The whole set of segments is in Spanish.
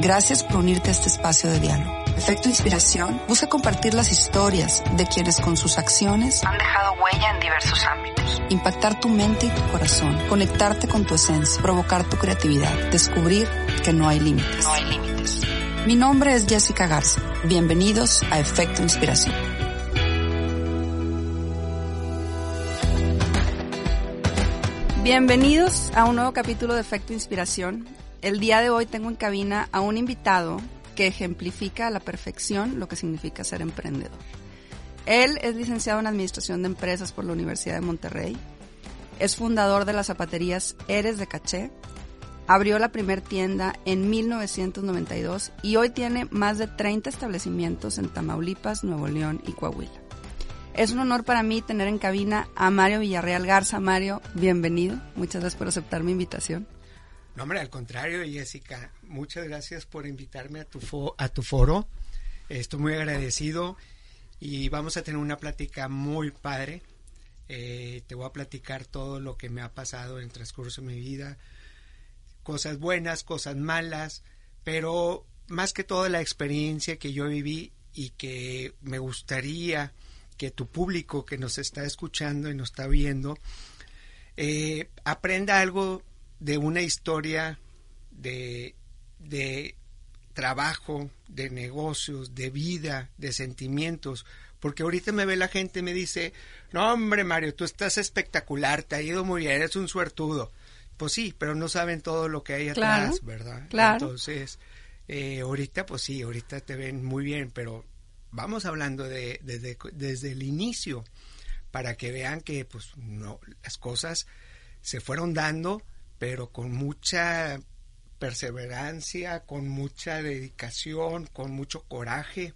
Gracias por unirte a este espacio de diálogo. Efecto Inspiración busca compartir las historias de quienes con sus acciones han dejado huella en diversos ámbitos. Impactar tu mente y tu corazón, conectarte con tu esencia, provocar tu creatividad, descubrir que no hay límites. No hay límites. Mi nombre es Jessica Garza. Bienvenidos a Efecto Inspiración. Bienvenidos a un nuevo capítulo de Efecto Inspiración. El día de hoy tengo en cabina a un invitado que ejemplifica a la perfección lo que significa ser emprendedor. Él es licenciado en Administración de Empresas por la Universidad de Monterrey. Es fundador de las zapaterías Eres de Caché. Abrió la primer tienda en 1992 y hoy tiene más de 30 establecimientos en Tamaulipas, Nuevo León y Coahuila. Es un honor para mí tener en cabina a Mario Villarreal Garza. Mario, bienvenido. Muchas gracias por aceptar mi invitación. No, al contrario, Jessica, muchas gracias por invitarme a tu, a tu foro. Estoy muy agradecido y vamos a tener una plática muy padre. Eh, te voy a platicar todo lo que me ha pasado en el transcurso de mi vida, cosas buenas, cosas malas, pero más que todo la experiencia que yo viví y que me gustaría que tu público que nos está escuchando y nos está viendo eh, aprenda algo de una historia de, de trabajo, de negocios, de vida, de sentimientos, porque ahorita me ve la gente y me dice, no hombre Mario, tú estás espectacular, te ha ido muy bien, eres un suertudo. Pues sí, pero no saben todo lo que hay atrás, ¿verdad? Claro. Entonces, eh, ahorita pues sí, ahorita te ven muy bien, pero vamos hablando de, desde el inicio, para que vean que pues no, las cosas se fueron dando pero con mucha perseverancia, con mucha dedicación, con mucho coraje.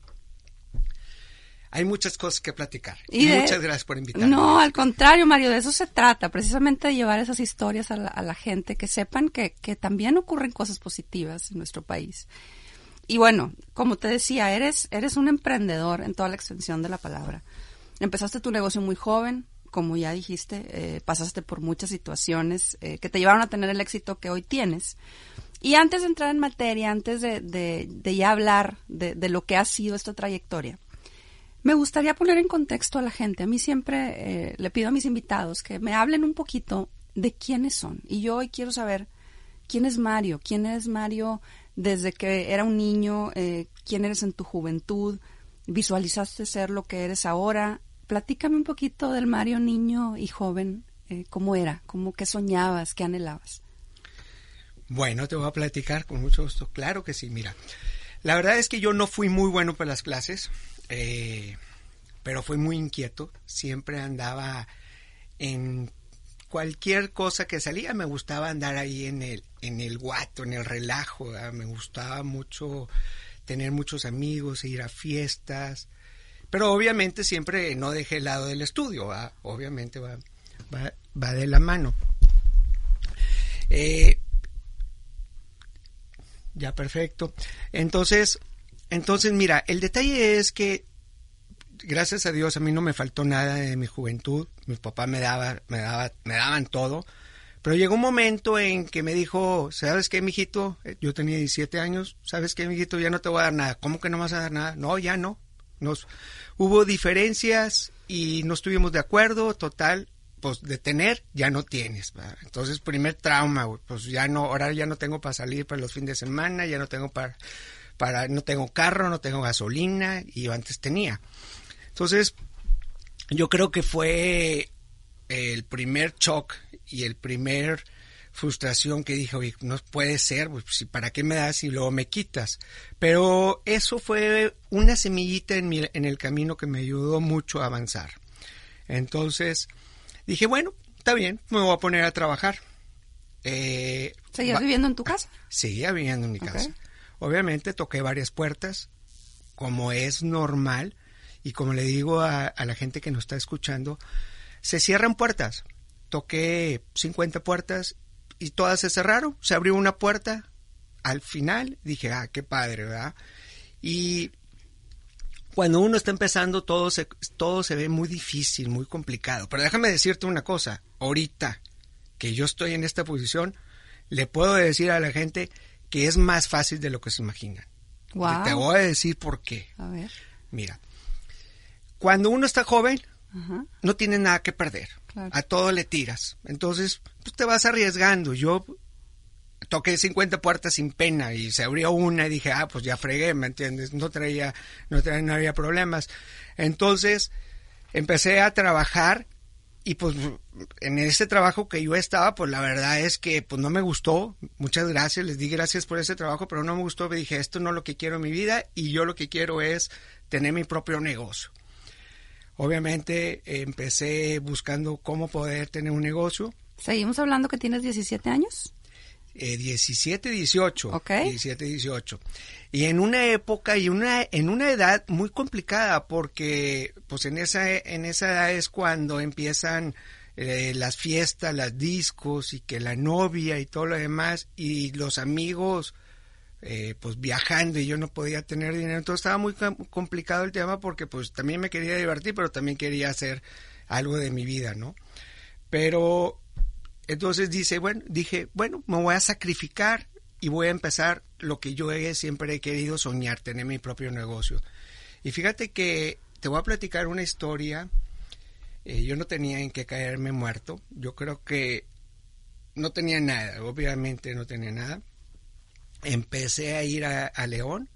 Hay muchas cosas que platicar. Y muchas gracias por invitarme. No, al contrario, Mario, de eso se trata, precisamente de llevar esas historias a la, gente, que sepan que, que también ocurren cosas positivas en nuestro país. Y bueno, como te decía, eres, eres un emprendedor en toda la extensión de la palabra. Empezaste tu negocio muy joven, como ya dijiste, eh, pasaste por muchas situaciones eh, que te llevaron a tener el éxito que hoy tienes. Y antes de entrar en materia, antes de, de, ya hablar de, lo que ha sido esta trayectoria, me gustaría poner en contexto a la gente. A mí siempre eh, le pido a mis invitados que me hablen un poquito de quiénes son. Y yo hoy quiero saber quién es Mario, quién es Mario desde que era un niño, quién eres en tu juventud, visualizaste ser lo que eres ahora, platícame un poquito del Mario niño y joven, eh, cómo era, cómo qué soñabas, qué anhelabas. Bueno, te voy a platicar con mucho gusto. Claro que sí, mira. La verdad es que yo no fui muy bueno para las clases, eh, pero fui muy inquieto. Siempre andaba en cualquier cosa que salía, me gustaba andar ahí en el, en el guato, en el relajo. Me gustaba mucho tener muchos amigos, ir a fiestas. Pero obviamente siempre no dejé el lado del estudio, obviamente va, va, de la mano. Eh, ya perfecto. Entonces, entonces mira, el detalle es que gracias a Dios a mí no me faltó nada de mi juventud. Mi papá me daba, me daba, me daban todo. Pero llegó un momento en que me dijo, ¿sabes qué, mijito? Yo tenía 17 años, ¿sabes qué, mijito? Ya no te voy a dar nada. ¿Cómo que no vas a dar nada? No, ya no. Nos, hubo diferencias y no estuvimos de acuerdo, total, pues de tener ya no tienes. Entonces, primer trauma, pues ya no, ahora ya no tengo para salir para los fines de semana, ya no tengo para, para, no tengo carro, no tengo gasolina y yo antes tenía. Entonces, yo creo que fue el primer shock y el primer frustración que dije, oye, no puede ser, pues, ¿para qué me das y luego me quitas? Pero eso fue una semillita en, mi, en el camino que me ayudó mucho a avanzar. Entonces, dije, bueno, está bien, me voy a poner a trabajar. Eh, ¿Seguías viviendo en tu casa? Seguía viviendo en mi casa. Obviamente toqué varias puertas, como es normal, y como le digo a, a la gente que nos está escuchando, se cierran puertas. Toqué 50 puertas y todas se cerraron. Se abrió una puerta al final. Dije, ah, qué padre, ¿verdad? Y cuando uno está empezando, todo se, todo se ve muy difícil, muy complicado. Pero déjame decirte una cosa. Ahorita que yo estoy en esta posición, le puedo decir a la gente que es más fácil de lo que se imaginan. Wow. Te voy a decir por qué. A ver. Mira, cuando uno está joven, no tiene nada que perder. A todo le tiras. Entonces, pues te vas arriesgando. Yo toqué 50 puertas sin pena y se abrió una y dije, ah, pues ya fregué, ¿me entiendes? No traía, no traía, no había problemas. Entonces, empecé a trabajar y pues en ese trabajo que yo estaba, pues la verdad es que pues no me gustó. Muchas gracias, les di gracias por ese trabajo, pero no me gustó. Dije, esto no es lo que quiero en mi vida y yo lo que quiero es tener mi propio negocio. Obviamente empecé buscando cómo poder tener un negocio. Seguimos hablando que tienes 17 años. Eh, 17, 18. Ok. 17, 18. Y en una época y una, en una edad muy complicada porque pues en esa, en esa edad es cuando empiezan eh, las fiestas, las discos y que la novia y todo lo demás y los amigos eh, pues viajando y yo no podía tener dinero. Entonces estaba muy com- complicado el tema porque pues también me quería divertir pero también quería hacer algo de mi vida, ¿no? Pero entonces dice, bueno, dije, bueno, me voy a sacrificar y voy a empezar lo que yo siempre he querido soñar, tener mi propio negocio. Y fíjate que te voy a platicar una historia. eh, yo no tenía en qué caerme muerto. Yo creo que no tenía nada, obviamente no tenía nada. Empecé a ir a, a León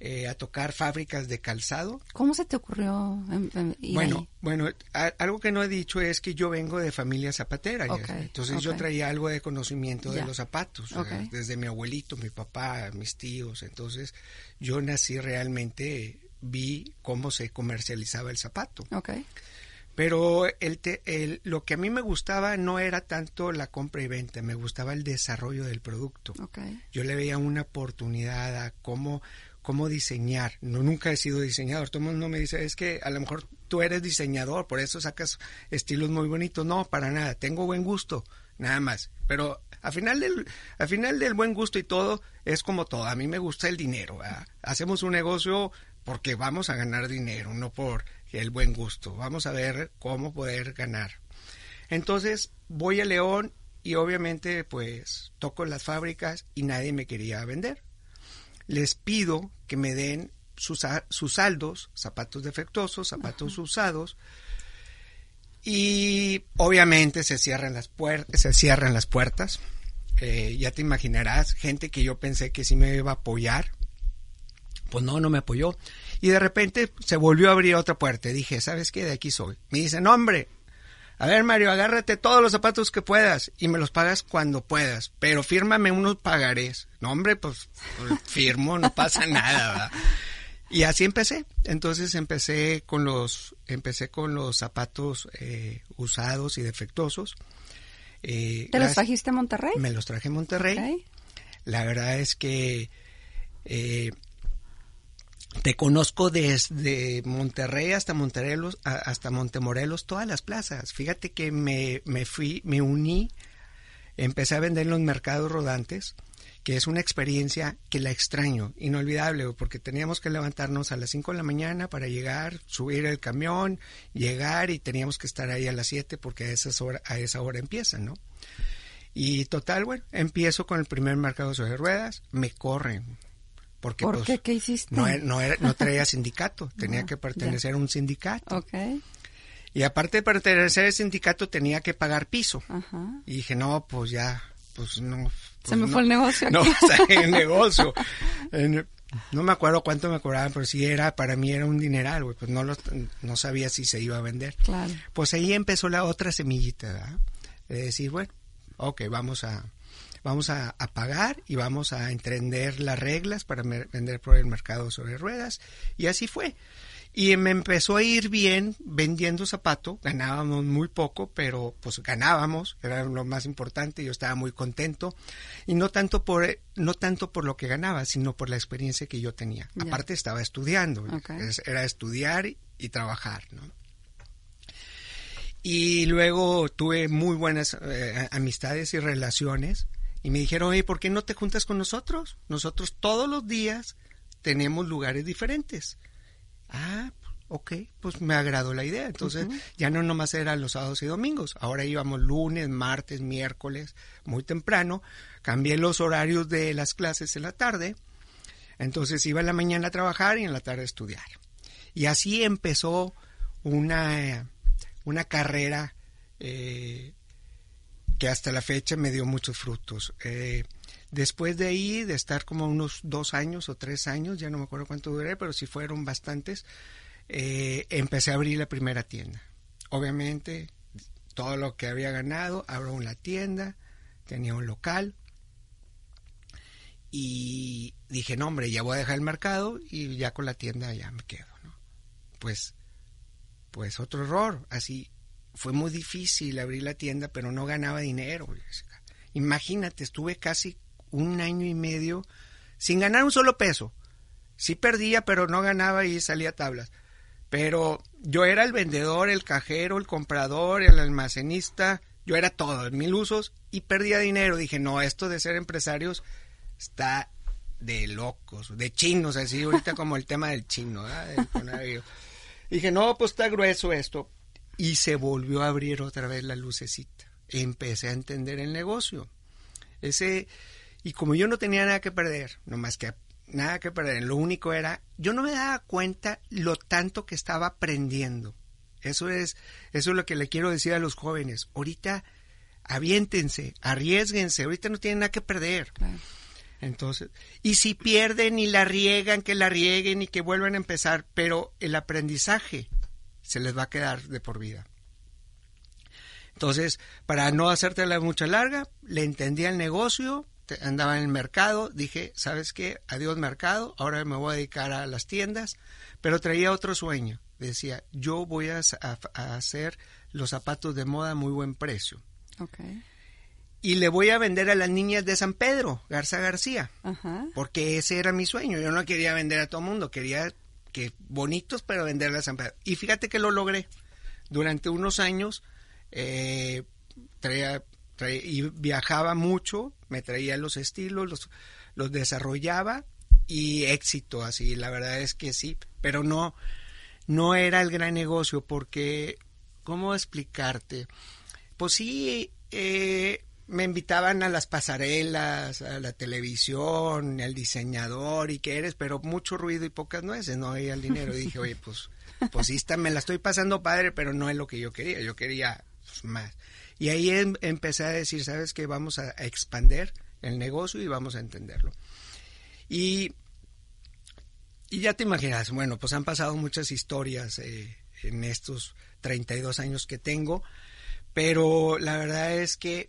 eh, a tocar fábricas de calzado. ¿Cómo se te ocurrió em, em, ir Bueno, ahí? bueno, a- algo que no he dicho es que yo vengo de familia zapatera. Entonces yo traía algo de conocimiento de los zapatos, desde mi abuelito, mi papá, mis tíos. Entonces yo nací realmente, vi cómo se comercializaba el zapato. Ok. Pero el te- el- lo que a mí me gustaba no era tanto la compra y venta, me gustaba el desarrollo del producto. Yo le veía una oportunidad a cómo, cómo diseñar. No, nunca he sido diseñador. Todo el mundo me dice, es que a lo mejor tú eres diseñador, por eso sacas estilos muy bonitos. No, para nada. Tengo buen gusto, nada más. Pero al final del, al final del buen gusto y todo, es como todo. A mí me gusta el dinero. ¿verdad? Hacemos un negocio porque vamos a ganar dinero, no por el buen gusto. Vamos a ver cómo poder ganar. Entonces voy a León y obviamente pues toco en las fábricas y nadie me quería vender. Les pido que me den sus, sus saldos, zapatos defectuosos, zapatos usados y obviamente se cierran las puertas, se cierran las puertas. Eh, ya te imaginarás, gente que yo pensé que sí me iba a apoyar, pues no, no me apoyó. Y de repente se volvió a abrir otra puerta. Y dije, ¿sabes qué? De aquí soy. Me dicen, hombre, a ver Mario, agárrate todos los zapatos que puedas y me los pagas cuando puedas, pero fírmame unos pagarés. No, hombre, pues, pues, firmo, no pasa nada. ¿verdad? Y así empecé. Entonces empecé con los, empecé con los zapatos eh, usados y defectuosos. Eh, ¿Te los trajiste a Monterrey? Me los traje a Monterrey. La verdad es que eh, te conozco desde Monterrey hasta Monterelos, hasta Montemorelos, todas las plazas. Fíjate que me, me fui, me uní, empecé a vender en los mercados rodantes, que es una experiencia que la extraño, inolvidable, porque teníamos que levantarnos a las 5 de la mañana para llegar, subir el camión, llegar y teníamos que estar ahí a las 7 porque a, esas hora, a esa hora empiezan, ¿no? Y total, bueno, empiezo con el primer mercado sobre ruedas, me corren. Porque ¿Por pues, qué? ¿Qué hiciste? no, no, era- no traía sindicato, tenía Ah, que pertenecer a un sindicato. Y aparte de pertenecer al sindicato tenía que pagar piso. Ajá. Y dije, no, pues ya, pues no. pues Se me no. fue el negocio No, aquí. o sea, el negocio. No me acuerdo cuánto me cobraban, pero sí era, para mí era un dineral, güey, pues no, lo- no sabía si se iba a vender. Claro. Pues ahí empezó la otra semillita, ¿verdad? De decir, bueno, ok, vamos a, vamos a, a pagar y vamos a entender las reglas para vender por el mercado sobre ruedas. Y así fue. Y me empezó a ir bien vendiendo zapato, ganábamos muy poco, pero pues ganábamos, era lo más importante, yo estaba muy contento, y no tanto por, no tanto por lo que ganaba, sino por la experiencia que yo tenía. Aparte estaba estudiando, era estudiar y, y trabajar, ¿no? Y luego tuve muy buenas eh, amistades y relaciones. Y me dijeron, oye, ¿por qué no te juntas con nosotros? Nosotros todos los días tenemos lugares diferentes. Ah, ok, pues me agradó la idea. Entonces ya no nomás era los sábados y domingos, ahora íbamos lunes, martes, miércoles, muy temprano. Cambié los horarios de las clases en la tarde. Entonces iba en la mañana a trabajar y en la tarde a estudiar. Y así empezó una, una carrera eh, que hasta la fecha me dio muchos frutos. Eh, después de ahí, de estar como unos dos años o tres años, ya no me acuerdo cuánto duré, pero sí fueron bastantes, eh, empecé a abrir la primera tienda. Obviamente, todo lo que había ganado, abro una tienda, tenía un local y dije, no hombre, ya voy a dejar el mercado y ya con la tienda ya me quedo. Pues, pues otro error, así, fue muy difícil abrir la tienda, pero no ganaba dinero. Imagínate, estuve casi un año y medio sin ganar un solo peso. Sí perdía, pero no ganaba y salía tablas. Pero yo era el vendedor, el cajero, el comprador, el almacenista, yo era todo, mil usos y perdía dinero. Dije, no, esto de ser empresarios está de locos, de chinos, así ahorita como el tema del chino, Dije, no, pues está grueso esto. Y se volvió a abrir otra vez la lucecita. Empecé a entender el negocio. Ese, y como yo no tenía nada que perder, no más que nada que perder. Lo único era, yo no me daba cuenta lo tanto que estaba aprendiendo. Eso es, eso es lo que le quiero decir a los jóvenes. Ahorita aviéntense, arriesguense, ahorita no tienen nada que perder. Entonces, y si pierden y la riegan, que la rieguen y que vuelvan a empezar, pero el aprendizaje se les va a quedar de por vida. Entonces, para no hacerte la mucha larga, le entendía el negocio, andaba en el mercado, dije, ¿sabes qué? Adiós mercado, ahora me voy a dedicar a las tiendas, pero traía otro sueño. Decía, yo voy a, hacer los zapatos de moda a muy buen precio. Y le voy a vender a las niñas de San Pedro, Garza García, porque ese era mi sueño. Yo no quería vender a todo mundo, quería que bonitos, pero venderle a San. Y fíjate que lo logré. Durante unos años eh, traía y viajaba mucho, me traía los estilos, los, los desarrollaba y éxito así, la verdad es que sí, pero no, no era el gran negocio porque, ¿cómo explicarte? Pues sí, eh, me invitaban a las pasarelas, a la televisión, al diseñador y qué eres, pero mucho ruido y pocas nueces, no había el dinero. Dije, oye, pues, pues sí, me la estoy pasando padre, pero no es lo que yo quería, yo quería pues, más. Y ahí em, empecé a decir, ¿sabes qué? Vamos a, expander el negocio y vamos a entenderlo. Y, y ya te imaginas, bueno, pues han pasado muchas historias eh, en estos 32 años que tengo, pero la verdad es que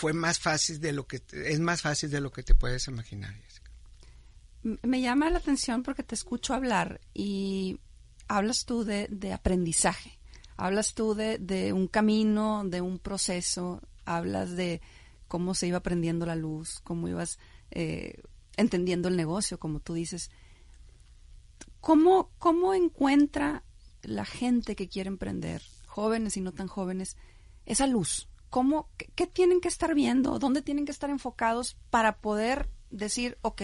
fue más fácil de lo que es más fácil de lo que te puedes imaginar. Me llama la atención porque te escucho hablar y hablas tú de, de aprendizaje. Hablas tú de, un camino, de un proceso, hablas de cómo se iba aprendiendo la luz, cómo ibas eh, entendiendo el negocio, como tú dices. ¿Cómo, ¿Cómo encuentra la gente que quiere emprender, jóvenes y no tan jóvenes, esa luz? ¿Cómo, qué, tienen que estar viendo? ¿Dónde tienen que estar enfocados para poder decir, ok,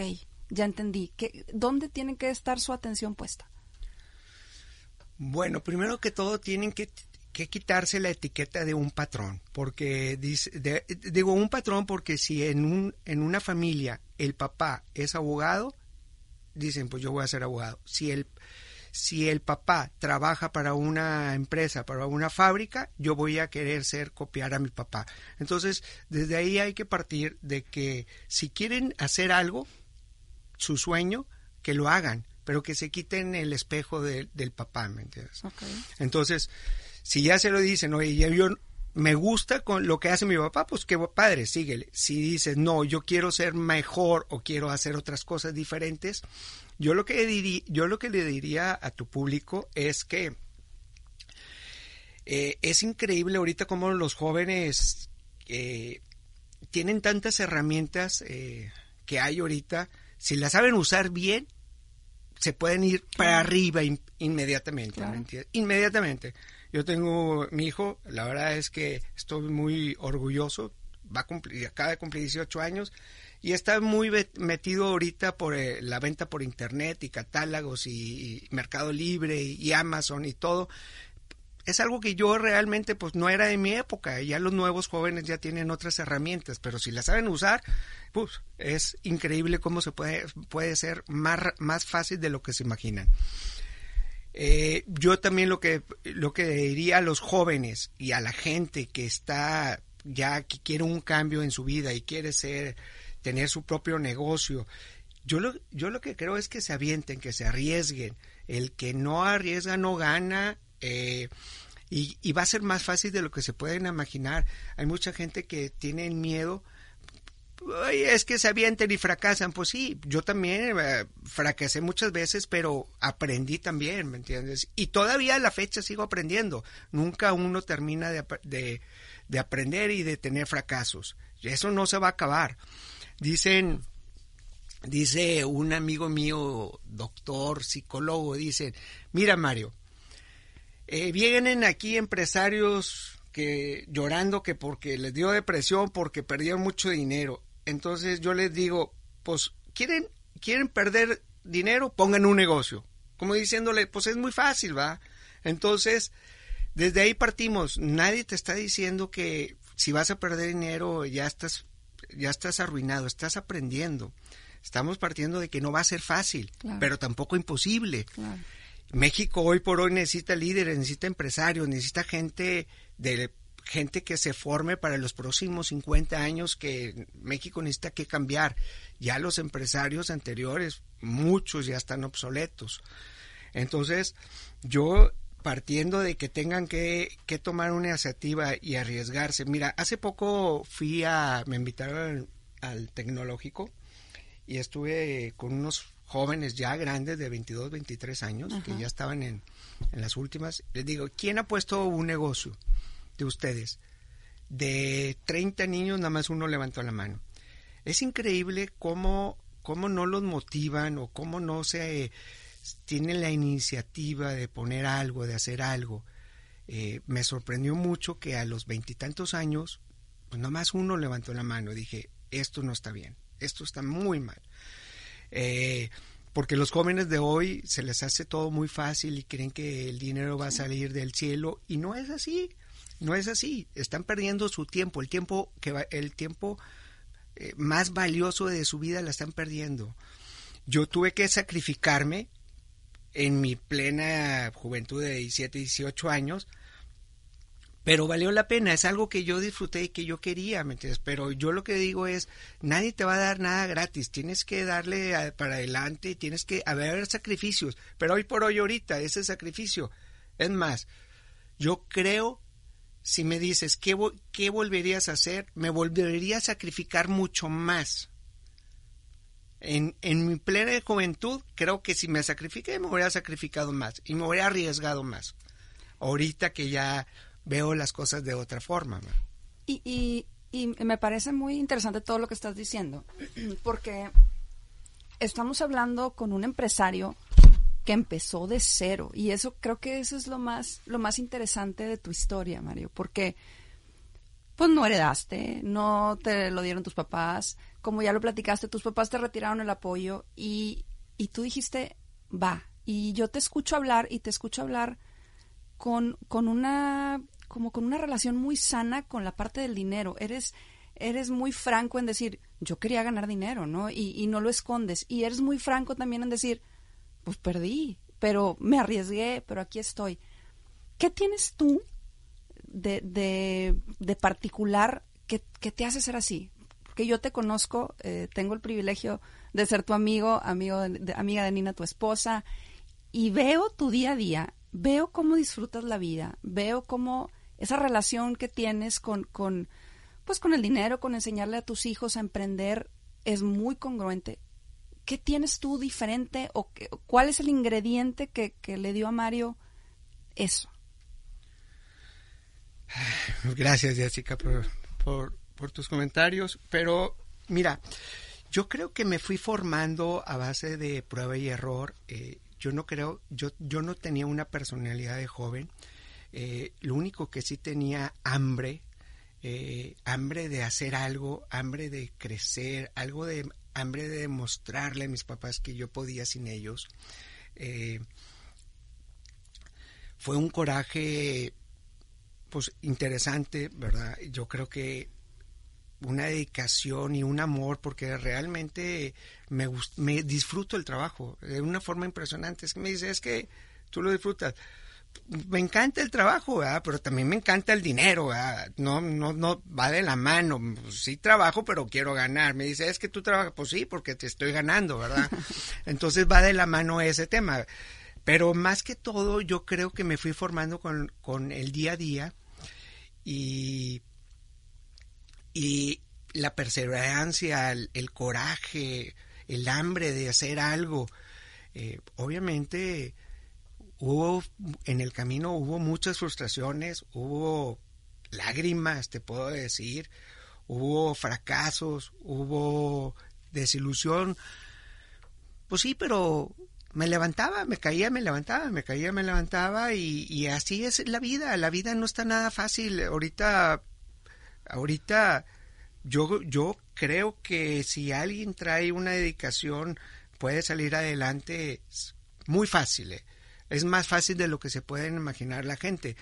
ya entendí? ¿qué, ¿Dónde tienen que estar su atención puesta? Bueno, primero que todo tienen que, quitarse la etiqueta de un patrón, porque digo un patrón porque si en, un, en una familia el papá es abogado, dicen pues yo voy a ser abogado. Si el, si el papá trabaja para una empresa, para una fábrica, yo voy a querer ser copiar a mi papá. Entonces, desde ahí hay que partir de que si quieren hacer algo, su sueño, que lo hagan pero que se quiten el espejo del papá, ¿me entiendes? Entonces, si ya se lo dicen, oye, yo me gusta con lo que hace mi papá, pues qué padre, síguele. Si dices, no, yo quiero ser mejor o quiero hacer otras cosas diferentes, yo lo que, diría, yo lo que le diría a tu público es que eh, es increíble ahorita como los jóvenes eh, tienen tantas herramientas eh, que hay ahorita, si las saben usar bien, se pueden ir para arriba inmediatamente, Inmediatamente. Yo tengo mi hijo, la verdad es que estoy muy orgulloso, va a cumplir, acaba de cumplir 18 años y está muy metido ahorita por eh, la venta por internet y catálogos y, Mercado Libre y, Amazon y todo. Es algo que yo realmente pues no era de mi época, ya los nuevos jóvenes ya tienen otras herramientas, pero si las saben usar, pues es increíble cómo se puede, puede ser más, más fácil de lo que se imaginan. Eh, yo también lo que, lo que diría a los jóvenes y a la gente que está ya, que quiere un cambio en su vida y quiere ser tener su propio negocio. Yo lo, yo lo que creo es que se avienten, que se arriesguen. El que no arriesga no gana. Eh, y, va a ser más fácil de lo que se pueden imaginar. Hay mucha gente que tiene miedo. es que se avienten y fracasan. Pues sí, yo también eh, fracasé muchas veces, pero aprendí también, ¿me entiendes? Y todavía a la fecha sigo aprendiendo. Nunca uno termina de, de, de aprender y de tener fracasos. Eso no se va a acabar. Dicen, dice un amigo mío, doctor, psicólogo, dice, mira Mario, eh, vienen aquí empresarios que llorando que porque les dio depresión, porque perdieron mucho dinero. Entonces yo les digo, pues, ¿quieren, quieren perder dinero? Pongan un negocio. Como diciéndole, pues es muy fácil, ¿va? Entonces, desde ahí partimos. Nadie te está diciendo que si vas a perder dinero ya estás ya estás arruinado, estás aprendiendo. Estamos partiendo de que no va a ser fácil, pero tampoco imposible. México hoy por hoy necesita líderes, necesita empresarios, necesita gente de gente que se forme para los próximos 50 años que México necesita que cambiar. Ya los empresarios anteriores, muchos ya están obsoletos. Entonces, yo partiendo de que tengan que, tomar una iniciativa y arriesgarse. Mira, hace poco fui a, me invitaron al, tecnológico y estuve con unos jóvenes ya grandes de 22, 23 años que ya estaban en, en las últimas. Les digo, ¿quién ha puesto un negocio de ustedes? De 30 niños, nada más uno levantó la mano. Es increíble cómo, cómo no los motivan o cómo no se tienen la iniciativa de poner algo, de hacer algo. Eh, me sorprendió mucho que a los veintitantos años, pues nomás uno levantó la mano. Dije, esto no está bien, esto está muy mal. Eh, porque los jóvenes de hoy se les hace todo muy fácil y creen que el dinero va a salir del cielo y no es así, no es así. Están perdiendo su tiempo, el tiempo que va, el tiempo eh, más valioso de su vida la están perdiendo. Yo tuve que sacrificarme en mi plena juventud de 17, 18 años, pero valió la pena, es algo que yo disfruté y que yo quería, ¿me entiendes? Pero yo lo que digo es, nadie te va a dar nada gratis, tienes que darle para adelante, tienes que haber sacrificios, pero hoy por hoy ahorita ese sacrificio, es más, yo creo, si me dices, ¿qué, qué volverías a hacer? Me volvería a sacrificar mucho más en, en, mi plena juventud, creo que si me sacrifiqué, me hubiera sacrificado más y me hubiera arriesgado más. Ahorita que ya veo las cosas de otra forma. Y, y, y me parece muy interesante todo lo que estás diciendo, porque estamos hablando con un empresario que empezó de cero y eso creo que eso es lo más lo más interesante de tu historia, Mario, porque pues no heredaste, no te lo dieron tus papás, como ya lo platicaste, tus papás te retiraron el apoyo y, y tú dijiste, va. Y yo te escucho hablar y te escucho hablar con, con una, como con una relación muy sana con la parte del dinero. Eres, eres muy franco en decir, yo quería ganar dinero, ¿no? Y, y no lo escondes. Y eres muy franco también en decir, pues perdí, pero me arriesgué, pero aquí estoy. ¿Qué tienes tú de, de, de particular que, que, te hace ser así? Que yo te conozco, eh, tengo el privilegio de ser tu amigo, amigo de, amiga de Nina, tu esposa, y veo tu día a día, veo cómo disfrutas la vida, veo cómo esa relación que tienes con, con, pues con el dinero, con enseñarle a tus hijos a emprender, es muy congruente. ¿Qué tienes tú diferente o cuál es el ingrediente que, le dio a Mario eso? Gracias, Jessica, por por tus comentarios, pero mira, yo creo que me fui formando a base de prueba y error. Eh, yo no creo, yo, yo no tenía una personalidad de joven. Eh, lo único que sí tenía hambre eh, hambre de hacer algo, hambre de crecer, algo de hambre de demostrarle a mis papás que yo podía sin ellos. Fue un coraje pues interesante, ¿verdad? Yo creo que una dedicación y un amor porque realmente me, me disfruto el trabajo de una forma impresionante. Es que me dice, es que tú lo disfrutas. Me encanta el trabajo, pero también me encanta el dinero. No, no, no va de la mano. Sí trabajo, pero quiero ganar. Me dice, es que tú trabajas, pues sí, porque te estoy ganando, ¿verdad? Entonces va de la mano ese tema. Pero más que todo, yo creo que me fui formando con, con el día a día y y la perseverancia, el, coraje, el hambre de hacer algo. Eh, obviamente hubo en el camino hubo muchas frustraciones, hubo lágrimas, te puedo decir, hubo fracasos, hubo desilusión. Pues sí, pero me levantaba, me caía, me levantaba, me caía, me levantaba y, y así es la vida. La vida no está nada fácil. Ahorita ahorita yo, yo creo que si alguien trae una dedicación puede salir adelante muy fácil. ¿eh? Es más fácil de lo que se pueden imaginar la gente.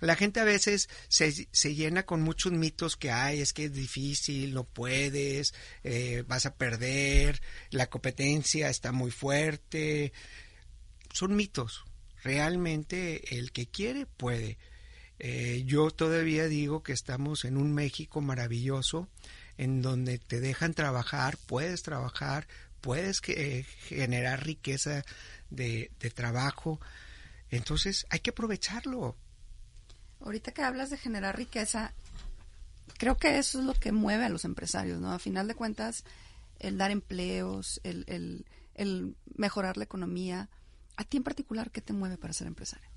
La gente a veces se, se llena con muchos mitos que hay, es que es difícil, no puedes, eh, vas a perder, la competencia está muy fuerte. Son mitos. Realmente el que quiere puede. Eh, yo todavía digo que estamos en un México maravilloso, en donde te dejan trabajar, puedes trabajar, puedes eh, generar riqueza de, trabajo. Entonces hay que aprovecharlo. Ahorita que hablas de generar riqueza, creo que eso es lo que mueve a los empresarios, ¿no? A final de cuentas, el dar empleos, el, mejorar la economía. ¿A ti en particular qué te mueve para ser empresario?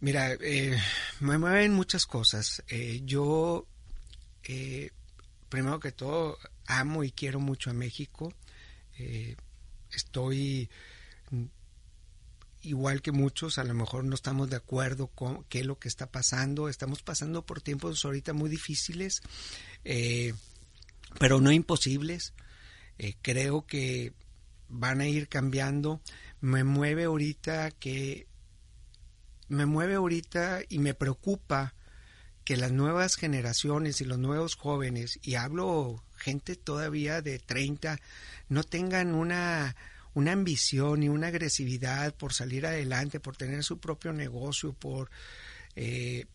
Mira, eh, me mueven muchas cosas. Eh, yo, eh, primero que todo, amo y quiero mucho a México. estoy igual que muchos, a lo mejor no estamos de acuerdo con qué es lo que está pasando. Estamos pasando por tiempos ahorita muy difíciles, pero no imposibles. creo que van a ir cambiando. Me mueve ahorita que me mueve ahorita y me preocupa que las nuevas generaciones y los nuevos jóvenes, y hablo gente todavía de 30, no tengan una, una ambición y una agresividad por salir adelante, por tener su propio negocio, por eh,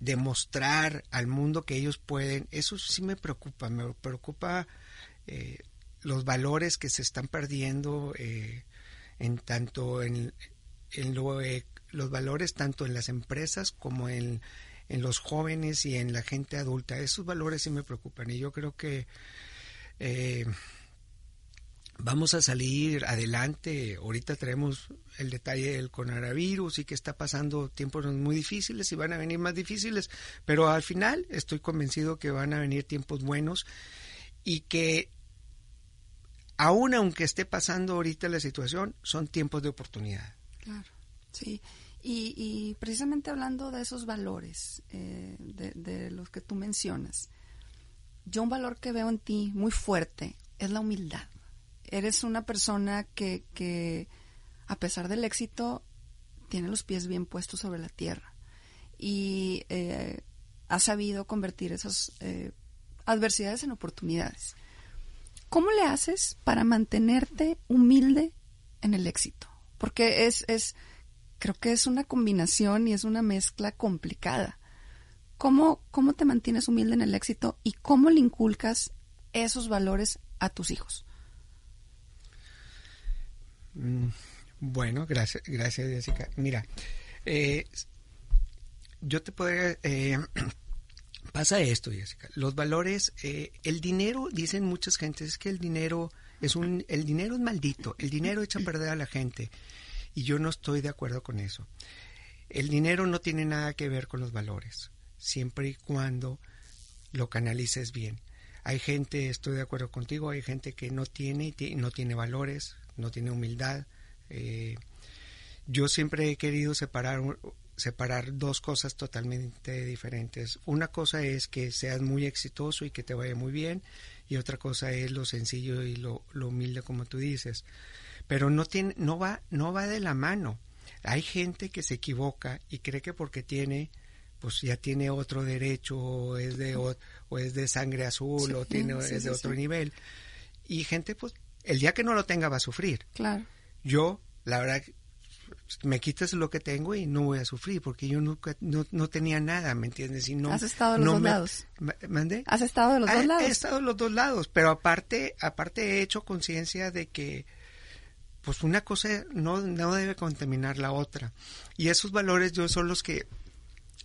demostrar al mundo que ellos pueden. Eso sí me preocupa, me preocupa eh, los valores que se están perdiendo eh, en tanto en, en lo los valores tanto en las empresas como en, los jóvenes y en la gente adulta. Esos valores sí me preocupan y yo creo que eh, vamos a salir adelante. Ahorita tenemos el detalle del coronavirus y que está pasando tiempos muy difíciles y van a venir más difíciles, pero al final estoy convencido que van a venir tiempos buenos y que aún aunque esté pasando ahorita la situación, son tiempos de oportunidad. Claro, sí. Y, precisamente hablando de esos valores, eh, de, los que tú mencionas, yo un valor que veo en ti muy fuerte es la humildad. Eres una persona que, que a pesar del éxito, tiene los pies bien puestos sobre la tierra y eh, ha sabido convertir esas eh, adversidades en oportunidades. ¿Cómo le haces para mantenerte humilde en el éxito? Porque es, es creo que es una combinación y es una mezcla complicada. ¿Cómo, cómo te mantienes humilde en el éxito y cómo le inculcas esos valores a tus hijos? Mm, bueno, gracias, gracias Jessica. Mira, eh, yo te podría... Eh, pasa esto, Jessica. Los valores, eh, el dinero, dicen muchas gentes, es que el dinero es un, el dinero es maldito, el dinero echa a perder a la gente. Y yo no estoy de acuerdo con eso. El dinero no tiene nada que ver con los valores, siempre y cuando lo canalices bien. Hay gente, estoy de acuerdo contigo, hay gente que no tiene, no tiene valores, no tiene humildad. Eh, yo siempre he querido separar separar dos cosas totalmente diferentes. Una cosa es que seas muy exitoso y que te vaya muy bien, y otra cosa es lo sencillo y lo, lo humilde como tú dices. Pero no tiene, no va, no va de la mano. Hay gente que se equivoca y cree que porque tiene pues ya tiene otro derecho o es de o, es de sangre azul o tiene es de otro nivel. Y gente pues el día que no lo tenga va a sufrir. Claro. Yo la verdad me quitas lo que tengo y no voy a sufrir porque yo nunca no, no tenía nada me entiendes y no has estado de los dos lados. ¿mandé? has estado de los dos lados. he estado de los dos lados pero aparte aparte he hecho conciencia de que pues una cosa no, no debe contaminar la otra y esos valores yo son los que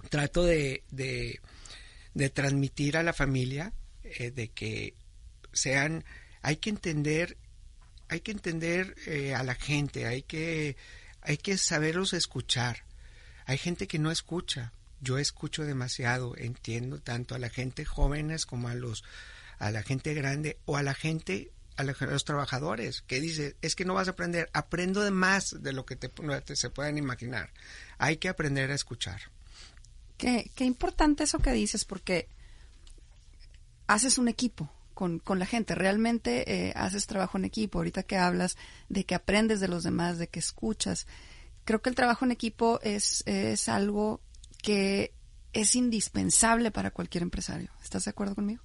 trato de, de, transmitir a la familia eh, de que sean, hay que entender, hay que entender eh, a la gente, hay que, hay que saberlos escuchar. Hay gente que no escucha. Yo escucho demasiado, entiendo tanto a la gente jóvenes como a los, a la gente grande o a la gente a los trabajadores que dice es que no vas a aprender aprendo de más de lo que te, se puedan imaginar hay que aprender a escuchar Qué, qué importante eso que dices, porque haces un equipo con, con la gente, realmente eh, haces trabajo en equipo. Ahorita que hablas de que aprendes de los demás, de que escuchas, creo que el trabajo en equipo es, es algo que es indispensable para cualquier empresario. ¿Estás de acuerdo conmigo?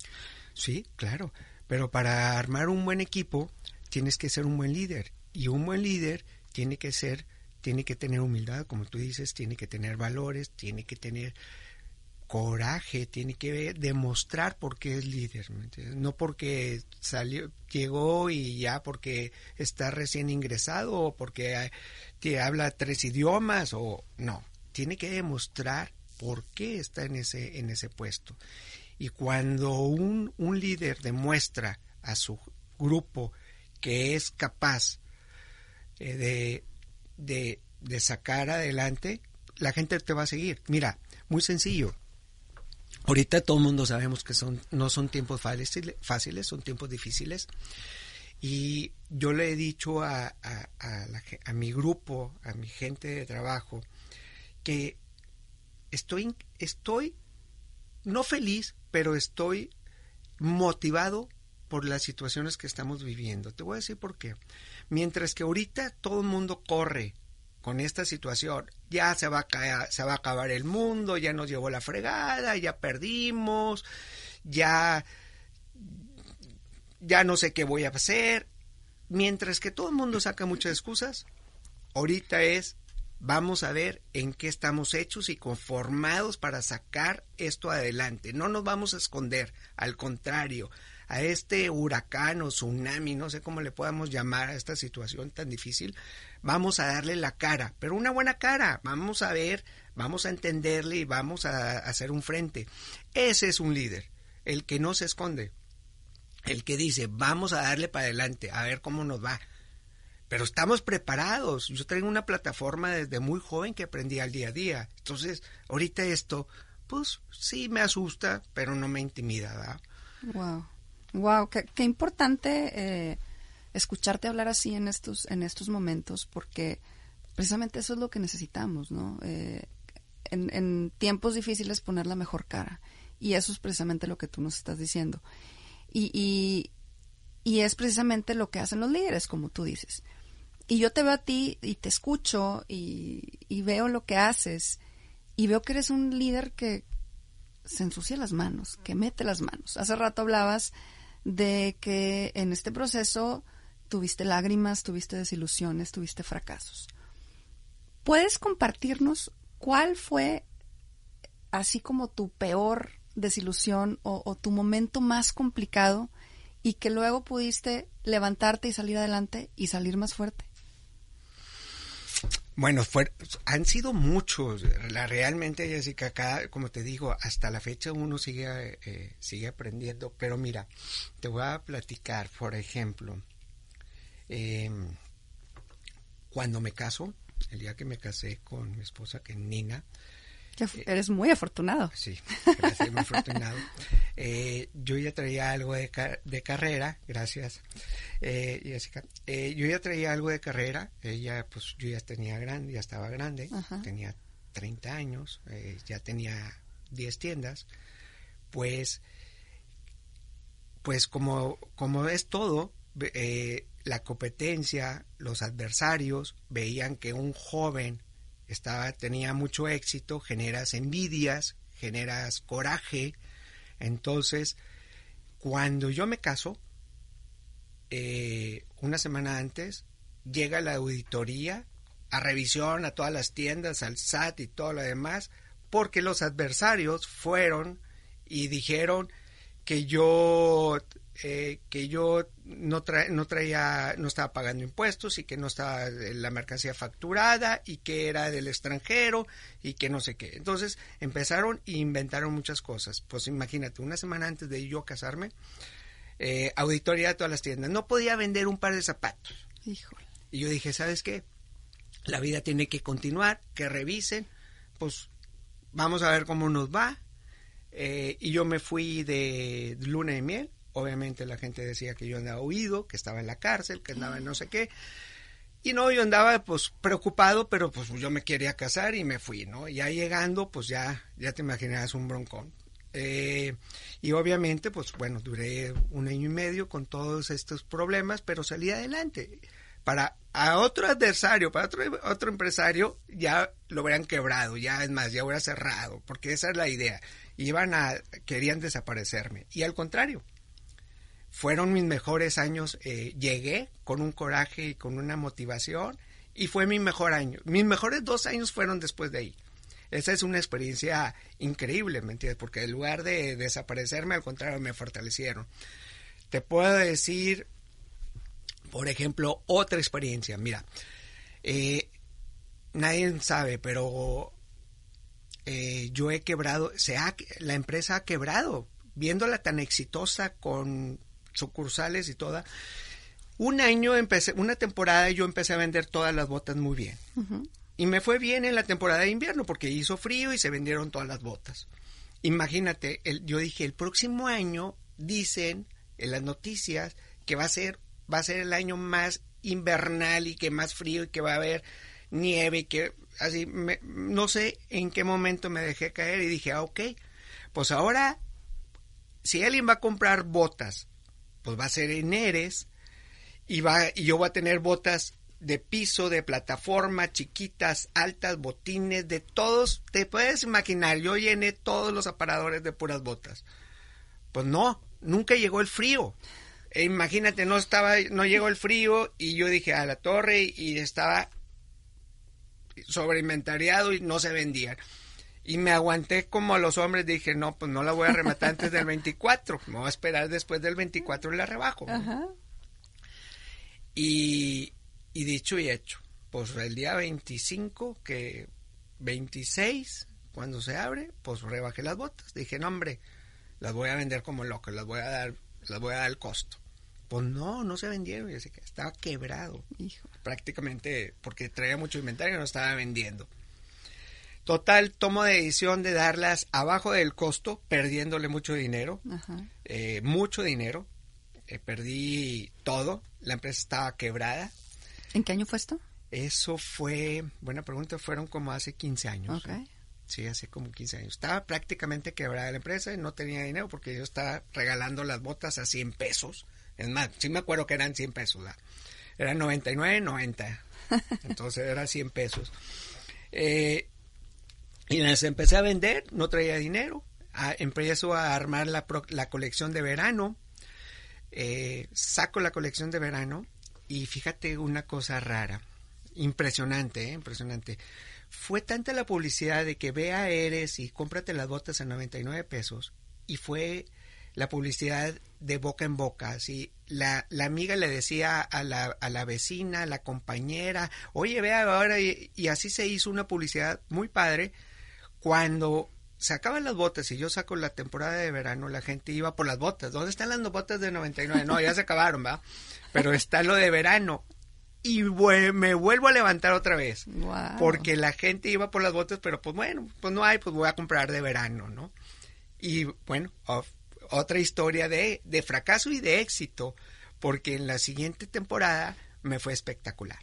Sí, claro. Pero para armar un buen equipo tienes que ser un buen líder. Y un buen líder tiene que ser tiene que tener humildad, como tú dices, tiene que tener valores, tiene que tener coraje, tiene que demostrar por qué es líder, no porque salió, llegó y ya porque está recién ingresado o porque te habla tres idiomas o no, tiene que demostrar por qué está en ese en ese puesto. Y cuando un, un líder demuestra a su grupo que es capaz eh, de de, sacar adelante, la gente te va a seguir. Mira, muy sencillo. Ahorita todo el mundo sabemos que son, no son tiempos fáciles, son tiempos difíciles. Y yo le he dicho a, a, mi grupo, a mi gente de trabajo, que estoy, estoy no feliz, pero estoy motivado por las situaciones que estamos viviendo. Te voy a decir por qué. Mientras que ahorita todo el mundo corre con esta situación, ya se va a se va a acabar el mundo, ya nos llevó la fregada, ya perdimos, ya ya no sé qué voy a hacer. Mientras que todo el mundo saca muchas excusas, ahorita es vamos a ver en qué estamos hechos y conformados para sacar esto adelante. No nos vamos a esconder, al contrario, a este huracán o tsunami, no sé cómo le podamos llamar a esta situación tan difícil, vamos a darle la cara, pero una buena cara, vamos a ver, vamos a entenderle y vamos a hacer un frente. Ese es un líder, el que no se esconde, el que dice, vamos a darle para adelante, a ver cómo nos va. Pero estamos preparados. Yo traigo una plataforma desde muy joven que aprendí al día a día. Entonces, ahorita esto, pues sí me asusta, pero no me intimida. Wow. Wow, qué, importante eh, escucharte hablar así en estos, en estos momentos, porque precisamente eso es lo que necesitamos, ¿no? Eh, en, tiempos difíciles poner la mejor cara. Y eso es precisamente lo que tú nos estás diciendo. Y, y es precisamente lo que hacen los líderes, como tú dices. Y yo te veo a ti y te escucho y, y veo lo que haces y veo que eres un líder que se ensucia las manos, que mete las manos. Hace rato hablabas de que en este proceso tuviste lágrimas, tuviste desilusiones, tuviste fracasos. ¿Puedes compartirnos cuál fue, así como tu peor desilusión o, tu momento más complicado y que luego pudiste levantarte y salir adelante y salir más fuerte? Bueno, han sido muchos. La, realmente, Jessica, acá, como te digo, hasta la fecha uno sigue, eh, sigue aprendiendo. Pero mira, te voy a platicar, por ejemplo, em, cuando me caso, el día que me casé con mi esposa, que es Nina, eh, eres muy afortunado. Sí, gracias, muy afortunado. Eh, yo ya traía algo de, de carrera, gracias, eh, Jessica. Eh, yo ya traía algo de carrera, ella, pues yo ya tenía grande, ya estaba grande, tenía 30 años, ya tenía 10 tiendas, pues, pues como, como es todo, la competencia, los adversarios veían que un joven estaba, tenía mucho éxito, generas envidias, generas coraje. Entonces, cuando yo me caso, eh, una semana antes, llega la auditoría a revisión a todas las tiendas, al SAT y todo lo demás, porque los adversarios fueron y dijeron que yo eh, que yo no, no traía, no estaba pagando impuestos y que no estaba la mercancía facturada y que era del extranjero y que no sé qué. Entonces empezaron e inventaron muchas cosas. Pues imagínate, una semana antes de yo casarme, eh, auditoría de todas las tiendas. No podía vender un par de zapatos. Y yo dije, ¿sabes qué? La vida tiene que continuar, que revisen, pues vamos a ver cómo nos va. Eh, y yo me fui de luna de miel Obviamente la gente decía que yo andaba huido, que estaba en la cárcel, que andaba en no sé qué. Y no, yo andaba pues preocupado, pero pues yo me quería casar y me fui, ¿no? Ya llegando, pues ya, ya te imaginas un broncón. Eh, y obviamente, pues bueno, duré un año y medio con todos estos problemas, pero salí adelante. Para a otro adversario, para otro, otro empresario, ya lo hubieran quebrado, ya es más, ya hubiera cerrado, porque esa es la idea. Iban a, querían desaparecerme. Y al contrario, fueron mis mejores años. Eh, llegué con un coraje y con una motivación y fue mi mejor año. Mis mejores dos años fueron después de ahí. Esa es una experiencia increíble, ¿me entiendes? Porque en lugar de desaparecerme, al contrario, me fortalecieron. Te puedo decir, por ejemplo, otra experiencia. Mira, eh, nadie sabe, pero eh, yo he quebrado, se ha, la empresa ha quebrado, viéndola tan exitosa con sucursales y toda. Un año empecé, una temporada yo empecé a vender todas las botas muy bien. Y me fue bien en la temporada de invierno porque hizo frío y se vendieron todas las botas. Imagínate, el, yo dije, el próximo año dicen en las noticias que va a ser va a ser el año más invernal y que más frío y que va a haber nieve y que así no sé en qué momento me dejé caer y dije, ah, ok, pues ahora si alguien va a comprar botas pues va a ser en Eres y, va, y yo voy a tener botas de piso, de plataforma, chiquitas, altas, botines, de todos, te puedes imaginar, yo llené todos los aparadores de puras botas. Pues no, nunca llegó el frío. E imagínate, no estaba, no llegó el frío y yo dije a la torre y estaba sobreinventariado y no se vendían. Y me aguanté como a los hombres, dije, no, pues no la voy a rematar antes del 24, me voy a esperar después del 24 y la rebajo. Y, y dicho y hecho, pues el día 25, que 26, cuando se abre, pues rebajé las botas. Dije, no, hombre, las voy a vender como loco, las voy a dar, las voy a dar el costo. Pues no, no se vendieron, y que estaba quebrado. Hijo. Prácticamente, porque traía mucho inventario y no estaba vendiendo. Total, tomo de decisión de darlas abajo del costo, perdiéndole mucho dinero, eh, mucho dinero. Eh, perdí todo, la empresa estaba quebrada. ¿En qué año fue esto? Eso fue, buena pregunta, fueron como hace 15 años. Sí, hace como 15 años. Estaba prácticamente quebrada la empresa y no tenía dinero porque yo estaba regalando las botas a 100 pesos. Es más, sí me acuerdo que eran 100 pesos. Eran 99, 90. Entonces era 100 pesos. Eh, y las empecé a vender, no traía dinero. A, empiezo a armar la, la colección de verano. Eh, saco la colección de verano y fíjate una cosa rara, impresionante, ¿eh? impresionante. Fue tanta la publicidad de que vea Eres y cómprate las botas a 99 pesos y fue la publicidad de boca en boca. Así, la, la amiga le decía a la, a la vecina, a la compañera, oye, vea ahora, y, y así se hizo una publicidad muy padre cuando se acaban las botas y yo saco la temporada de verano, la gente iba por las botas. ¿Dónde están las botas de 99? No, ya se acabaron, ¿va? Pero está lo de verano. Y me vuelvo a levantar otra vez. Porque la gente iba por las botas, pero pues bueno, pues no hay, pues voy a comprar de verano, ¿no? Y bueno, otra historia de, de fracaso y de éxito, porque en la siguiente temporada me fue espectacular.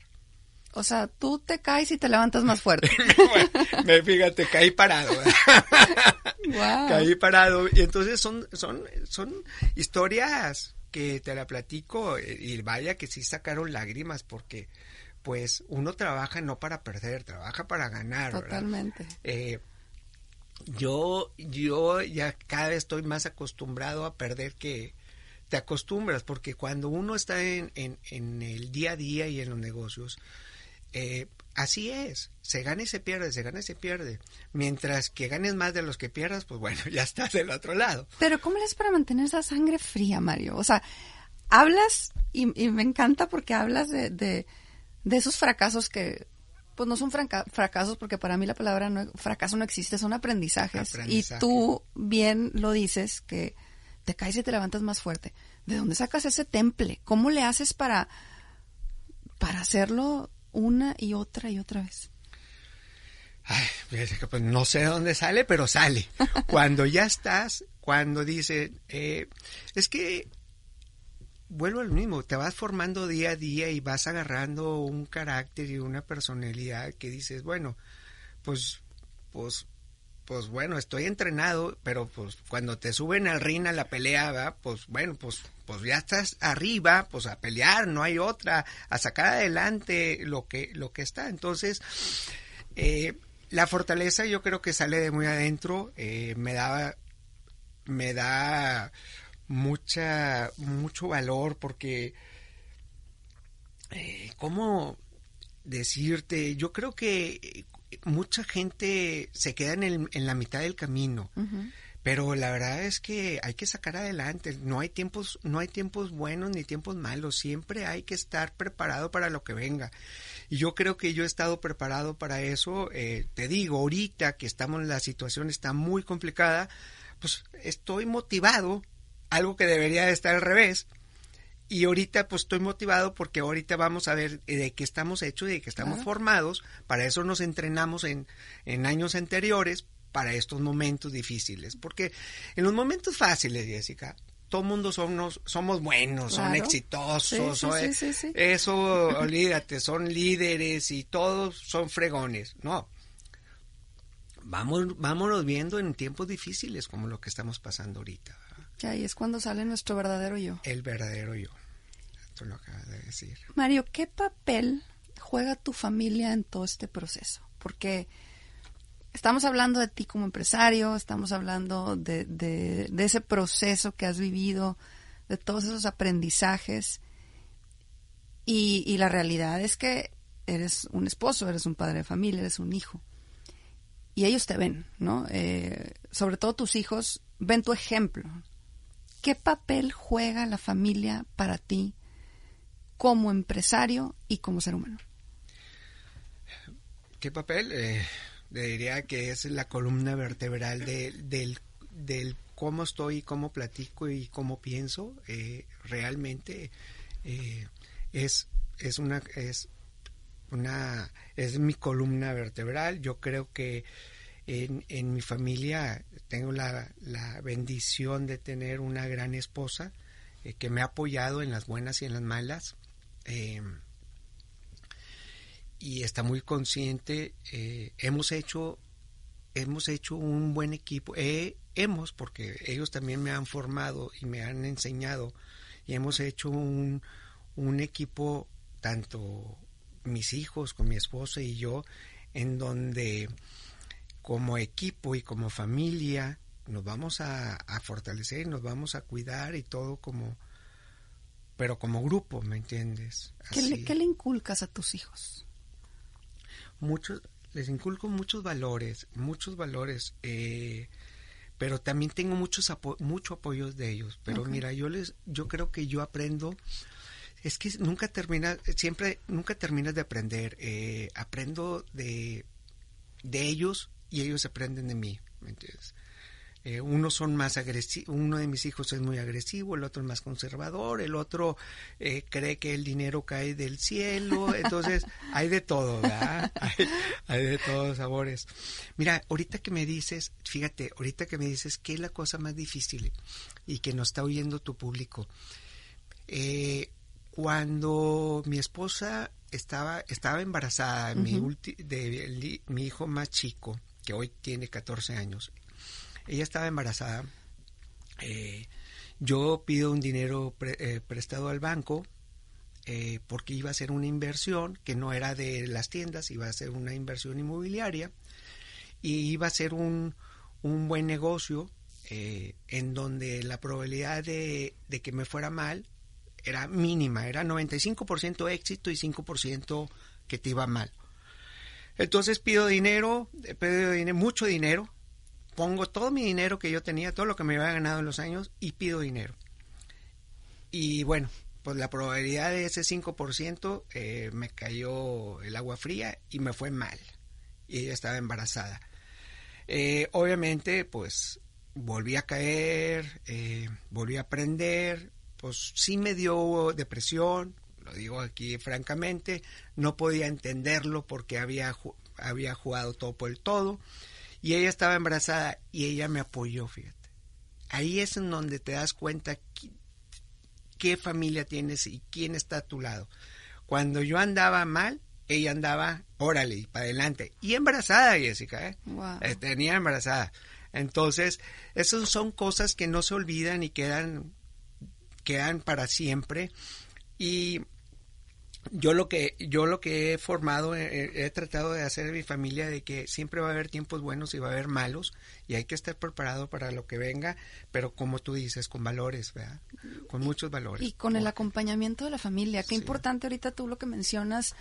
O sea, tú te caes y te levantas más fuerte. me, fíjate, caí parado. Caí parado. Y entonces son, son, son historias que te la platico y vaya que sí sacaron lágrimas porque pues uno trabaja no para perder, trabaja para ganar. Totalmente. Eh, yo, yo ya cada vez estoy más acostumbrado a perder que te acostumbras, porque cuando uno está en, en, el día a día y en los negocios, eh, así es, se gana y se pierde, se gana y se pierde. Mientras que ganes más de los que pierdas, pues bueno, ya estás del otro lado. Pero ¿cómo es para mantener esa sangre fría, Mario? O sea, hablas, y, me encanta porque hablas de, de, de esos fracasos que pues no son fracasos porque para mí la palabra no, fracaso no existe, son aprendizajes. Y tú bien lo dices que te caes y te levantas más fuerte. ¿De dónde sacas ese temple? ¿Cómo le haces para, para hacerlo una y otra y otra vez? Ay, pues no sé de dónde sale, pero sale. Cuando ya estás, cuando dice, eh, es que vuelvo al mismo, te vas formando día a día y vas agarrando un carácter y una personalidad que dices, bueno, pues, pues, pues bueno, estoy entrenado, pero pues cuando te suben al ring a la pelea, pues bueno, pues, pues ya estás arriba, pues a pelear, no hay otra, a sacar adelante lo que, lo que está. Entonces, eh, la fortaleza yo creo que sale de muy adentro, eh, me da, me da mucha, mucho valor porque, eh, ¿cómo decirte? Yo creo que mucha gente se queda en, el, en la mitad del camino. Pero la verdad es que hay que sacar adelante. No hay tiempos, no hay tiempos buenos ni tiempos malos. Siempre hay que estar preparado para lo que venga. Y yo creo que yo he estado preparado para eso. Eh, te digo, ahorita que estamos, la situación está muy complicada, pues estoy motivado algo que debería de estar al revés. Y ahorita pues estoy motivado porque ahorita vamos a ver de qué estamos hechos y de qué estamos formados. Para eso nos entrenamos en, en años anteriores para estos momentos difíciles. Porque en los momentos fáciles, Jessica, todo mundo somos, somos buenos, son exitosos, eso olvídate, son líderes y todos son fregones. No, vamos, vámonos viendo en tiempos difíciles como lo que estamos pasando ahorita. Ahí es cuando sale nuestro verdadero yo. El verdadero yo. Tú lo acabas de decir. Mario, ¿qué papel juega tu familia en todo este proceso? Porque estamos hablando de ti como empresario, estamos hablando de, de, ese proceso que has vivido, de todos esos aprendizajes. Y, y, la realidad es que eres un esposo, eres un padre de familia, eres un hijo. Y ellos te ven, ¿no? Eh, sobre todo tus hijos ven tu ejemplo. ¿Qué papel juega la familia para ti como empresario y como ser humano? ¿Qué papel? Eh, diría que es la columna vertebral del, del cómo estoy, cómo platico y cómo pienso. Eh, realmente eh, es, es una es una es mi columna vertebral. Yo creo que en, mi familia tengo la, la, bendición de tener una gran esposa eh, que me ha apoyado en las buenas y en las malas. Eh, y está muy consciente. Eh, hemos hecho hemos hecho un buen equipo. hemos, porque ellos también me han formado y me han enseñado. Y hemos hecho un, un equipo, tanto mis hijos, con mi esposa y yo, en donde como equipo y como familia nos vamos a, fortalecer, nos vamos a cuidar y todo como, pero como grupo, ¿me entiendes? ¿Qué le, inculcas a tus hijos? Muchos, les inculco muchos valores, muchos valores, eh, pero también tengo muchos mucho apoyo de ellos. Pero mira, yo les, yo creo que yo aprendo, es que nunca termina, siempre, nunca terminas de aprender. Eh, aprendo de, de ellos y ellos aprenden de mí, ¿me entiendes? Eh, unos son más agresivos, uno de mis hijos es muy agresivo, el otro es más conservador, el otro eh, cree que el dinero cae del cielo, entonces hay de todo, ¿verdad? Hay, de todos sabores. Mira, ahorita que me dices, fíjate, ahorita que me dices qué es la cosa más difícil y que nos está oyendo tu público, eh, cuando mi esposa estaba, estaba embarazada mi de, mi hijo más chico, que hoy tiene 14 años, ella estaba embarazada, eh, yo pido un dinero eh, prestado al banco eh, porque iba a ser una inversión que no era de las tiendas, iba a ser una inversión inmobiliaria y iba a ser un, un buen negocio eh, en donde la probabilidad de, que me fuera mal era mínima, era 95% éxito y 5% que te iba mal. Entonces pido dinero, pido dinero, mucho dinero, pongo todo mi dinero que yo tenía, todo lo que me había ganado en los años y pido dinero. Y bueno, pues la probabilidad de ese 5% eh, me cayó el agua fría y me fue mal. Y ella estaba embarazada. Eh, obviamente, pues volví a caer, eh, volví a aprender, pues sí me dio depresión, lo digo aquí francamente, no podía entenderlo porque había, había jugado todo por el todo y ella estaba embarazada y ella me apoyó, fíjate. Ahí es en donde te das cuenta qué familia tienes y quién está a tu lado. Cuando yo andaba mal, ella andaba, órale, para adelante. Y embarazada, Jessica, ¿eh? ¿eh? Tenía embarazada. Entonces, esas son cosas que no se olvidan y quedan, quedan para siempre. Y yo lo que yo lo que he formado he, tratado de hacer en mi familia de que siempre va a haber tiempos buenos y va a haber malos y hay que estar preparado para lo que venga pero como tú dices con valores ¿verdad? con muchos valores. y con el acompañamiento de la familia. Qué importante ahorita tú lo que mencionas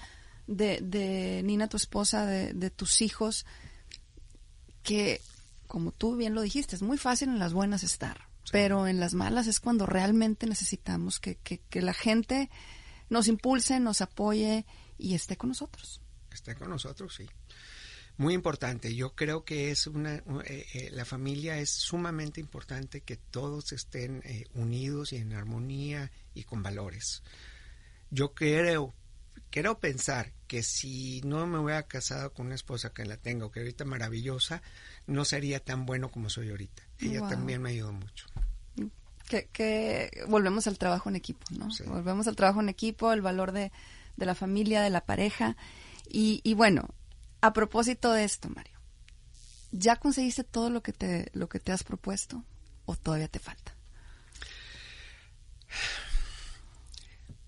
de, de Nina tu esposa de, de tus hijos que como tú bien lo dijiste es muy fácil en las buenas estar pero en las malas es cuando realmente necesitamos que, que, que la gente nos impulse, nos apoye y esté con nosotros. Esté con nosotros, sí. Muy importante. Yo creo que es una, eh, eh, la familia es sumamente importante que todos estén eh, unidos y en armonía y con valores. Yo creo, quiero pensar que si no me hubiera casado con una esposa que la tengo, que ahorita maravillosa, no sería tan bueno como soy ahorita. Ella también me ayudó mucho que, volvemos al trabajo en equipo, ¿no? Volvemos al trabajo en equipo, el valor de, la familia, de la pareja. Y, bueno, a propósito de esto, Mario, ¿ya conseguiste todo lo que te, lo que te has propuesto o todavía te falta?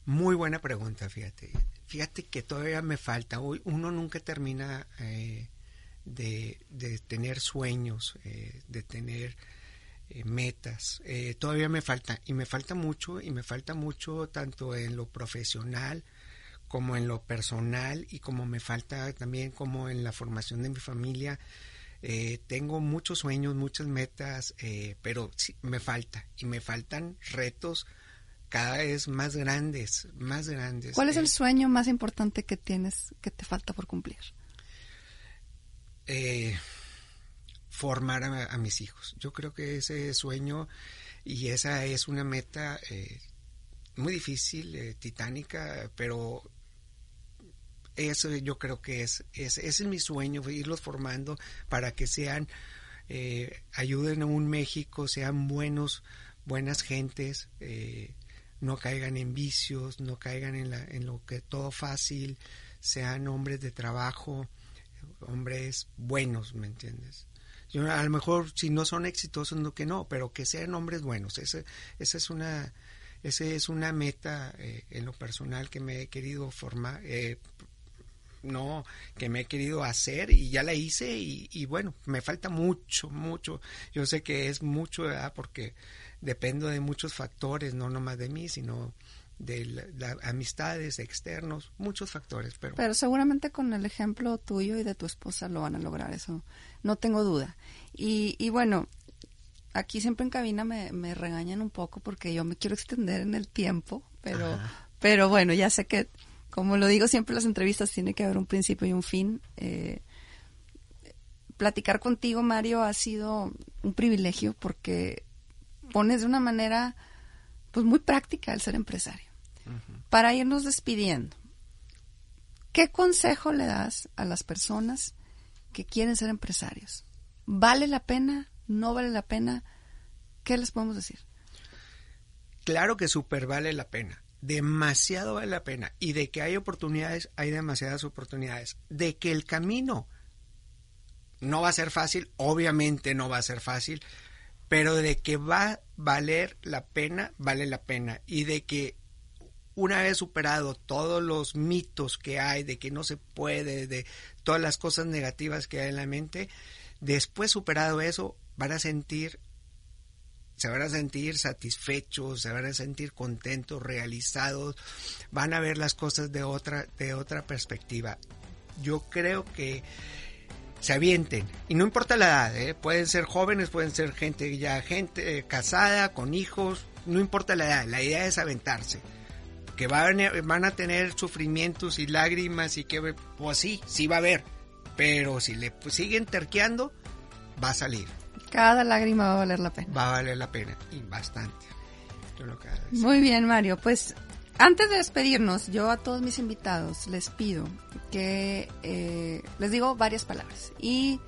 Muy buena pregunta, fíjate. Fíjate que todavía me falta. Uno nunca termina eh, de, tener sueños, eh, de tener eh, metas. Eh, todavía me falta y me falta mucho y me falta mucho tanto en lo profesional como en lo personal y como me falta también como en la formación de mi familia. Eh, tengo muchos sueños, muchas metas, pero sí, me falta y me faltan retos cada vez más grandes, más grandes. ¿Cuál es el sueño más importante que tienes que te falta por cumplir? Eh, formar a, mis hijos. Yo creo que ese sueño y esa es una meta eh, muy difícil, eh, titánica, pero eso yo creo que es, ese es mi sueño, irlos formando para que sean, eh, ayuden a un México, sean buenos, buenas gentes, no caigan en vicios, no caigan en, la, en lo que todo fácil, sean hombres de trabajo, hombres buenos, ¿me entiendes? A lo mejor si no son exitosos, no que no, pero que sean hombres buenos. Esa, esa es una ese es una meta eh, en lo personal que me he querido formar, eh, no, que me he querido hacer y ya la hice y, bueno, me falta mucho, mucho. Yo sé que es mucho, porque dependo de muchos factores, no nomás de mí, sino de la, amistades externos, muchos factores. Pero... pero seguramente con el ejemplo tuyo y de tu esposa lo van a lograr, eso no tengo duda. Y, y bueno, aquí siempre en cabina me, me, regañan un poco porque yo me quiero extender en el tiempo, pero, pero bueno, ya sé que, como lo digo siempre en las entrevistas, tiene que haber un principio y un fin. Eh, platicar contigo, Mario, ha sido un privilegio porque pones de una manera pues muy práctica el ser empresario. Para irnos despidiendo, ¿qué consejo le das a las personas que quieren ser empresarios? ¿Vale la pena? ¿No vale la pena? ¿Qué les podemos decir? Claro que súper vale la pena. demasiado vale la pena. Y de que hay oportunidades, hay demasiadas oportunidades. De que el camino no va a ser fácil, obviamente no va a ser fácil, pero de que va a valer la pena, vale la pena. Y de que una vez superado todos los mitos que hay, de que no se puede, de todas las cosas negativas que hay en la mente, después superado eso, van a sentir se van a sentir satisfechos, se van a sentir contentos, realizados, van a ver las cosas de otra, de otra perspectiva. Yo creo que se avienten y no importa la edad, ¿eh? pueden ser jóvenes, pueden ser gente ya gente eh, casada con hijos, no importa la edad, la idea es aventarse. Que van, van a tener sufrimientos y lágrimas y que pues sí, sí va a haber, pero si le siguen terqueando va a salir. Cada lágrima va a valer la pena. Va a valer la pena y bastante. Muy bien, Mario. Pues antes de despedirnos, yo a todos mis invitados les pido que eh, les digo varias palabras y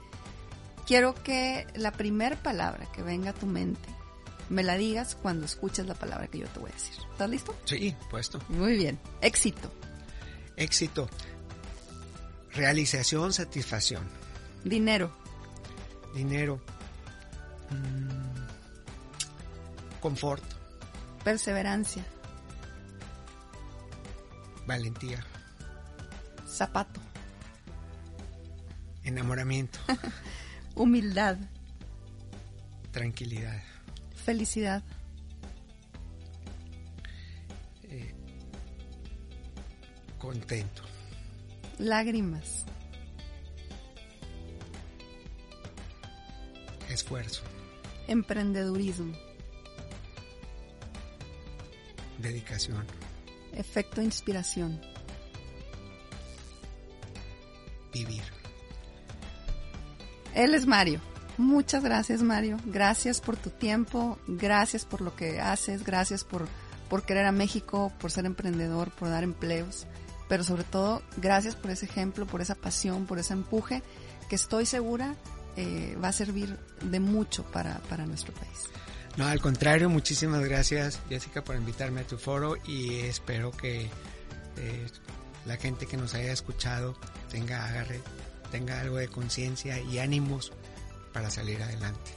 quiero que la primera palabra que venga a tu mente me la digas cuando escuches la palabra que yo te voy a decir. ¿Estás listo? Sí, puesto. Muy bien. Éxito. Éxito. Realización, satisfacción. Dinero. Dinero. Mm. confort. Perseverancia. Valentía. Zapato. Enamoramiento. Humildad. Tranquilidad. Felicidad. Eh, contento. Lágrimas. Esfuerzo. Emprendedurismo. Dedicación. Efecto inspiración. Vivir. Él es Mario. Muchas gracias Mario. Gracias por tu tiempo. Gracias por lo que haces. Gracias por, por querer a México, por ser emprendedor, por dar empleos. Pero sobre todo, gracias por ese ejemplo, por esa pasión, por ese empuje que estoy segura eh, va a servir de mucho para, para nuestro país. No, al contrario, muchísimas gracias Jessica por invitarme a tu foro y espero que eh, la gente que nos haya escuchado tenga agarre, tenga algo de conciencia y ánimos para salir adelante.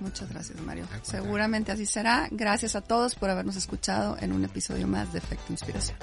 Muchas gracias Mario. Seguramente así será. Gracias a todos por habernos escuchado en un episodio más de Efecto Inspiración.